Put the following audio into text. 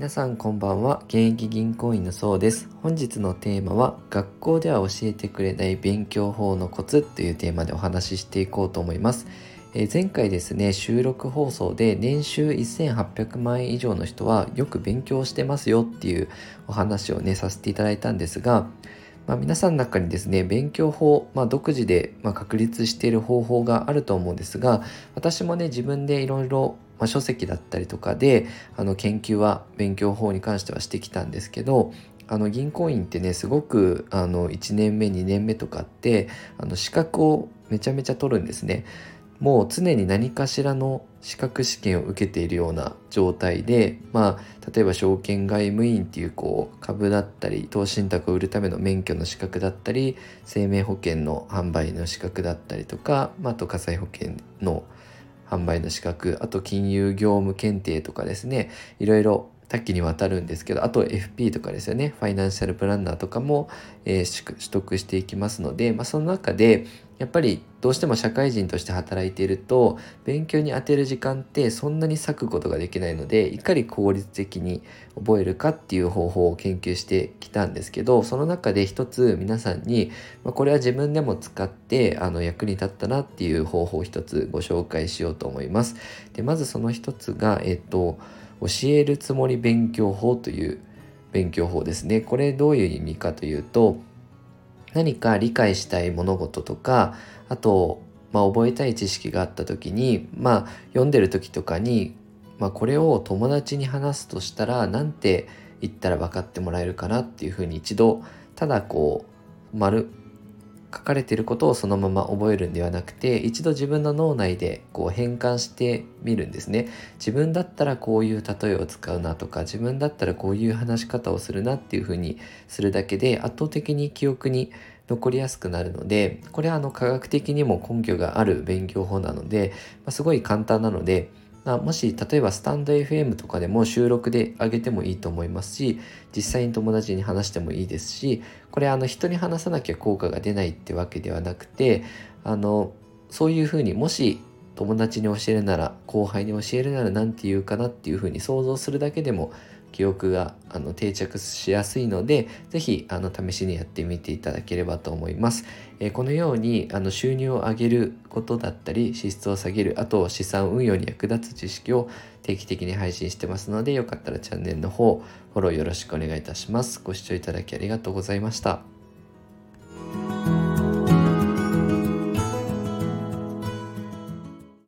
皆さんこんばんは。現役銀行員のそうです。本日のテーマは学校では教えてくれない勉強法のコツというテーマでお話ししていこうと思います。え前回ですね収録放送で年収1800万円以上の人はよく勉強してますよっていうお話をねさせていただいたんですがまあ、皆さんの中にですね勉強法、まあ、独自で、ま確立している方法があると思うんですが私もね自分でいろいろまあ、書籍だったりとかであの研究は勉強法に関してはしてきたんですけどあの銀行員ってねすごくあの1年目2年目とかってあの資格をめちゃめちゃ取るんですね。もう常に何かしらの資格試験を受けているような状態で、まあ、例えば証券外務員っていうこう株だったり投資信託を売るための免許の資格だったり生命保険の販売の資格だったりとか、まあ、あと火災保険の販売の資格あと金融業務検定とかですね。いろいろ多岐にわたるんですけどあと FP とかですよね。ファイナンシャルプランナーとかも、えー、取得していきますので、まあ、その中でやっぱりどうしても社会人として働いていると勉強に充てる時間ってそんなに割くことができないのでいかに効率的に覚えるかっていう方法を研究してきたんですけどその中で一つ皆さんに、これは自分でも使ってあの役に立ったなっていう方法を一つご紹介しようと思います。でまずその一つが、えっと、教えるつもり勉強法という勉強法ですね。これどういう意味かというと何か理解したい物事とかあと、まあ、覚えたい知識があった時にまあ読んでる時とかに、まあ、これを友達に話すとしたら何て言ったら分かってもらえるかなっていうふうに一度ただこう丸書かれていることをそのまま覚えるんではなくて一度自分の脳内でこう変換してみるんですね。自分だったらこういう例えを使うなとか自分だったらこういう話し方をするなっていうふうにするだけで圧倒的に記憶に残りやすくなるのでこれはあの科学的にも根拠がある勉強法なので、まあ、すごい簡単なので、もし例えばスタンド FM とかでも収録であげてもいいと思いますし実際に友達に話してもいいですしこれあの人に話さなきゃ効果が出ないってわけではなくてあのそういうふうにもし友達に教えるなら後輩に教えるなら何て言うかなっていうふうに想像するだけでも記憶があの定着しやすいので是非あの試しにやってみていただければと思います。えー、このようにあの収入を上げることだったり支出を下げるあと資産運用に役立つ知識を定期的に配信してますのでよかったらチャンネルの方フォローよろしくお願いいたします。ご視聴いただきありがとうございました。